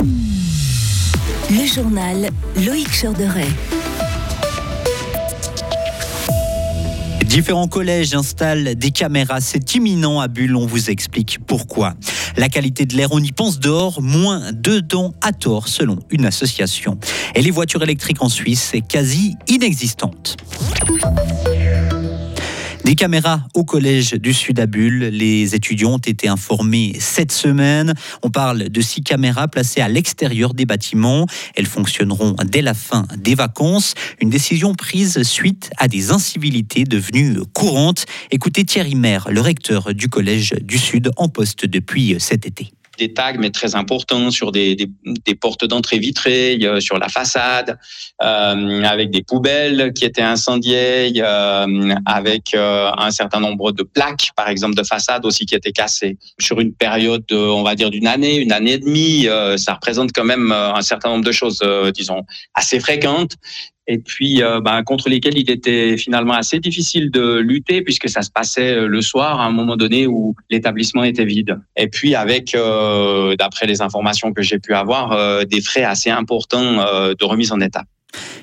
Le journal Loïc Chorderet. Différents collèges installent des caméras, c'est imminent à Bulle, on vous explique pourquoi. La qualité de l'air, on y pense dehors, moins dedans à tort selon une association. Et les voitures électriques en Suisse, c'est quasi inexistante. Des caméras au collège du Sud à Bulle. Les étudiants ont été informés cette semaine. On parle de six caméras placées à l'extérieur des bâtiments. Elles fonctionneront dès la fin des vacances. Une décision prise suite à des incivilités devenues courantes. Écoutez Thierry Maire, le recteur du collège du Sud, en poste depuis cet été des tags, mais très importants, sur des, des, portes d'entrée vitrées, euh, sur la façade, euh, avec des poubelles qui étaient incendiées, euh, avec un certain nombre de plaques, par exemple, de façade aussi qui étaient cassées. Sur une période, on va dire, d'une année, une année et demie, ça représente quand même un certain nombre de choses, disons, assez fréquentes et puis euh, ben, contre lesquels il était finalement assez difficile de lutter puisque ça se passait euh, le soir à un moment donné où l'établissement était vide. Et puis avec, euh, d'après les informations que j'ai pu avoir, des frais assez importants de remise en état.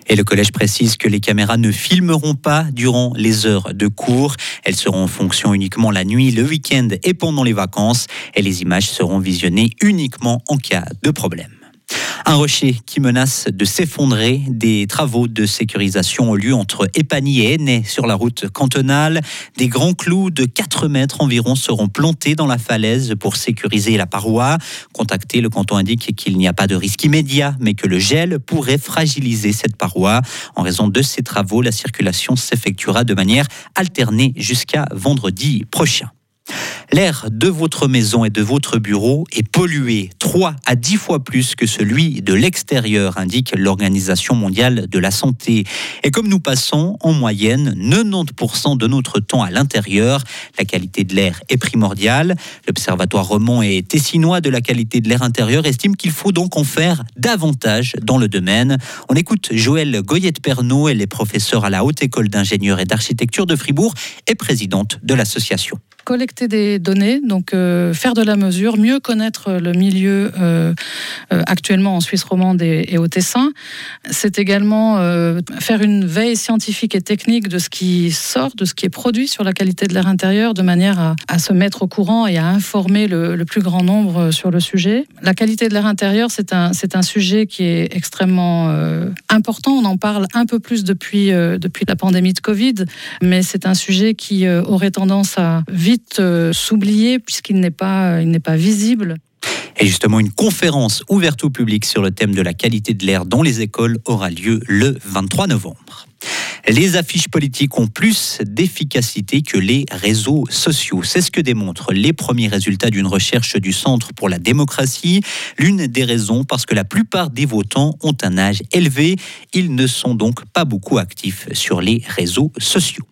Et le collège précise que les caméras ne filmeront pas durant les heures de cours. Elles seront en fonction uniquement la nuit, le week-end et pendant les vacances. Et les images seront visionnées uniquement en cas de problème. Un rocher qui menace de s'effondrer. Des travaux de sécurisation ont lieu entre Epagny et Aînay sur la route cantonale. Des grands clous de 4 mètres environ seront plantés dans la falaise pour sécuriser la paroi. Contacté, le canton indique qu'il n'y a pas de risque immédiat, mais que le gel pourrait fragiliser cette paroi. En raison de ces travaux, la circulation s'effectuera de manière alternée jusqu'à vendredi prochain. L'air de votre maison et de votre bureau est pollué 3 à 10 fois plus que celui de l'extérieur, indique l'Organisation mondiale de la santé. Et comme nous passons en moyenne 90% de notre temps à l'intérieur, la qualité de l'air est primordiale. L'Observatoire Romand et Tessinois de la qualité de l'air intérieur estime qu'il faut donc en faire davantage dans le domaine. On écoute Joël Goyette-Pernot, elle est professeure à la Haute École d'ingénieur et d'architecture de Fribourg et présidente de l'association collecter des données, donc euh, faire de la mesure, mieux connaître le milieu euh, euh, actuellement en Suisse romande et, au Tessin. C'est également faire une veille scientifique et technique de ce qui sort, de ce qui est produit sur la qualité de l'air intérieur, de manière à, se mettre au courant et à informer le, le, plus grand nombre sur le sujet. La qualité de l'air intérieur, c'est un, un sujet qui est extrêmement important. On en parle un peu plus depuis, depuis la pandémie de Covid, mais c'est un sujet qui aurait tendance à vite s'oublier puisqu'il n'est pas, il n'est pas visible. Et justement, une conférence ouverte au public sur le thème de la qualité de l'air dans les écoles aura lieu le 23 novembre. Les affiches politiques ont plus d'efficacité que les réseaux sociaux. C'est ce que démontrent les premiers résultats d'une recherche du Centre pour la démocratie. L'une des raisons parce que la plupart des votants ont un âge élevé. Ils ne sont donc pas beaucoup actifs sur les réseaux sociaux.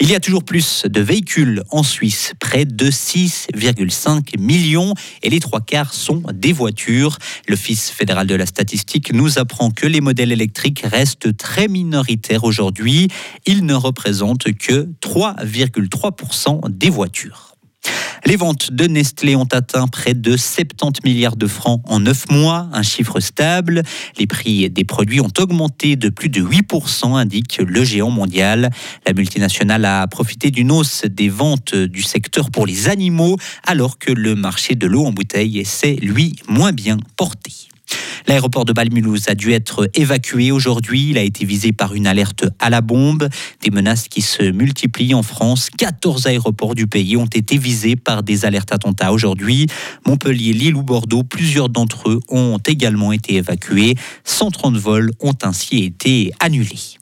Il y a toujours plus de véhicules en Suisse, près de 6,5 millions, et les trois quarts sont des voitures. L'Office fédéral de la statistique nous apprend que les modèles électriques restent très minoritaires aujourd'hui. Ils ne représentent que 3,3% des voitures. Les ventes de Nestlé ont atteint près de 70 milliards de francs en 9 mois, un chiffre stable. Les prix des produits ont augmenté de plus de 8%, indique le géant mondial. La multinationale a profité d'une hausse des ventes du secteur pour les animaux, alors que le marché de l'eau en bouteille s'est, lui, moins bien porté. L'aéroport de Balmulhouse a dû être évacué aujourd'hui. Il a été visé par une alerte à la bombe. Des menaces qui se multiplient en France. 14 aéroports du pays ont été visés par des alertes attentats aujourd'hui. Montpellier, Lille ou Bordeaux, plusieurs d'entre eux ont également été évacués. 130 vols ont ainsi été annulés.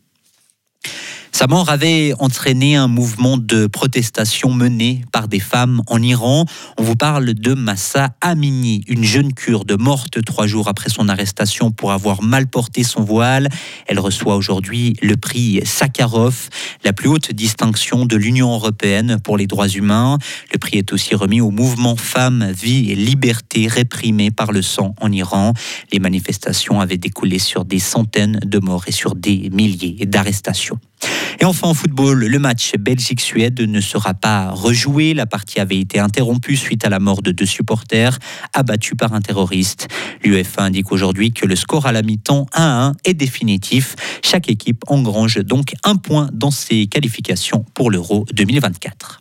Sa mort avait entraîné un mouvement de protestation mené par des femmes en Iran. On vous parle de Massa Amini, une jeune kurde morte trois jours après son arrestation pour avoir mal porté son voile. Elle reçoit aujourd'hui le prix Sakharov, la plus haute distinction de l'Union européenne pour les droits humains. Le prix est aussi remis au mouvement Femmes, Vie et Liberté réprimé par le sang en Iran. Les manifestations avaient découlé sur des centaines de morts et sur des milliers d'arrestations. Et enfin en football, le match Belgique-Suède ne sera pas rejoué. La partie avait été interrompue suite à la mort de deux supporters abattus par un terroriste. L'UEFA indique aujourd'hui que le score à la mi-temps 1 1 est définitif. Chaque équipe engrange donc un point dans ses qualifications pour l'Euro 2024.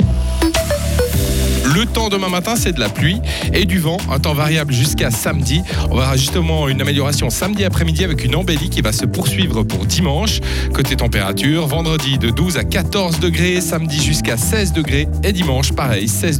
le temps demain matin, c'est de la pluie et du vent, un temps variable jusqu'à samedi. On verra justement une amélioration samedi après-midi avec une embellie qui va se poursuivre pour dimanche. Côté température, vendredi de 12 à 14 degrés, samedi jusqu'à 16 degrés et dimanche pareil, 16 degrés.